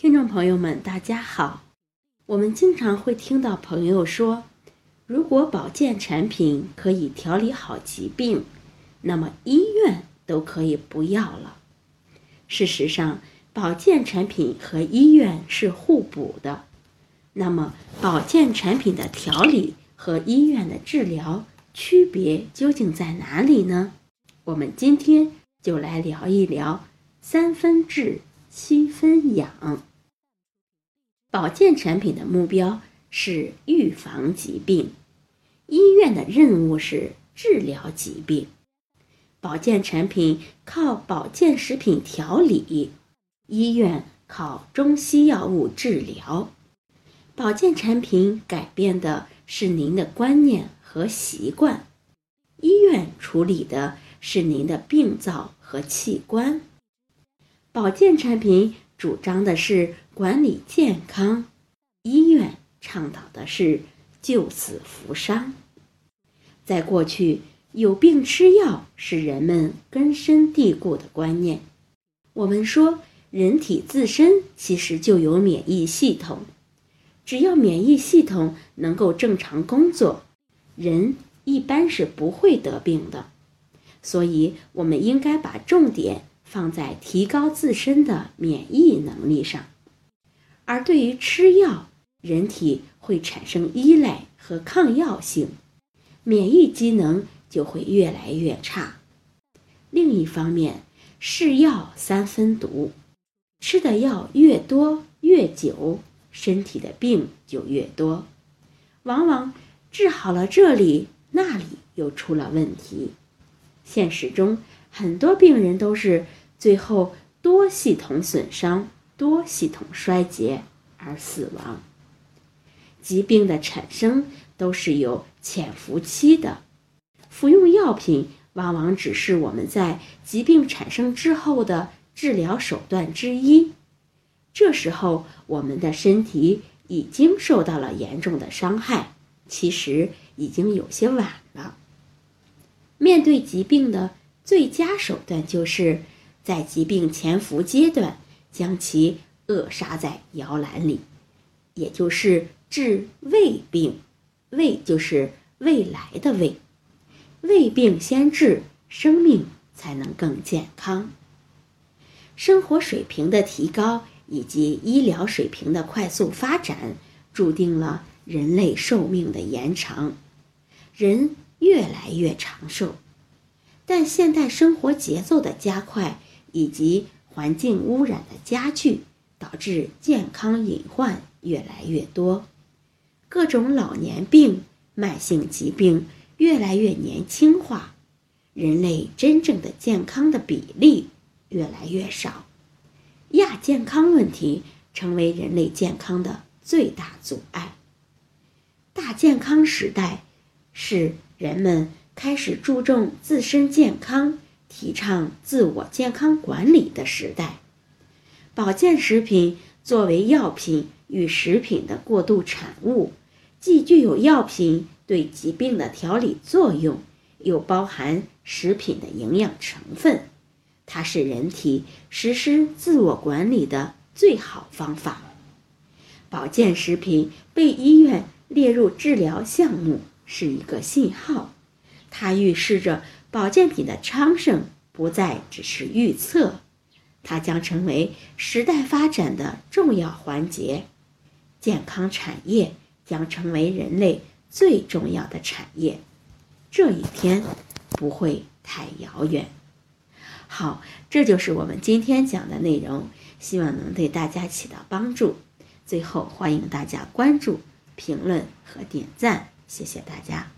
听众朋友们，大家好。我们经常会听到朋友说，如果保健产品可以调理好疾病，那么医院都可以不要了。事实上，保健产品和医院是互补的。那么，保健产品的调理和医院的治疗区别究竟在哪里呢？我们今天就来聊一聊三分治，七分养。保健产品的目标是预防疾病，医院的任务是治疗疾病。保健产品靠保健食品调理，医院靠中西药物治疗。保健产品改变的是您的观念和习惯，医院处理的是您的病灶和器官。保健产品。主张的是管理健康，医院倡导的是救死扶伤。在过去，有病吃药是人们根深蒂固的观念。我们说，人体自身其实就有免疫系统，只要免疫系统能够正常工作，人一般是不会得病的。所以，我们应该把重点。放在提高自身的免疫能力上，而对于吃药，人体会产生依赖和抗药性，免疫机能就会越来越差。另一方面，是药三分毒，吃的药越多越久，身体的病就越多，往往治好了这里，那里又出了问题。现实中，很多病人都是。最后，多系统损伤、多系统衰竭而死亡。疾病的产生都是有潜伏期的，服用药品往往只是我们在疾病产生之后的治疗手段之一。这时候，我们的身体已经受到了严重的伤害，其实已经有些晚了。面对疾病的最佳手段就是。在疾病潜伏阶段，将其扼杀在摇篮里，也就是治胃病。胃就是未来的胃，胃病先治，生命才能更健康。生活水平的提高以及医疗水平的快速发展，注定了人类寿命的延长，人越来越长寿。但现代生活节奏的加快。以及环境污染的加剧，导致健康隐患越来越多，各种老年病、慢性疾病越来越年轻化，人类真正的健康的比例越来越少，亚健康问题成为人类健康的最大阻碍。大健康时代，是人们开始注重自身健康。提倡自我健康管理的时代，保健食品作为药品与食品的过渡产物，既具有药品对疾病的调理作用，又包含食品的营养成分。它是人体实施自我管理的最好方法。保健食品被医院列入治疗项目是一个信号，它预示着。保健品的昌盛不再只是预测，它将成为时代发展的重要环节，健康产业将成为人类最重要的产业，这一天不会太遥远。好，这就是我们今天讲的内容，希望能对大家起到帮助。最后，欢迎大家关注、评论和点赞，谢谢大家。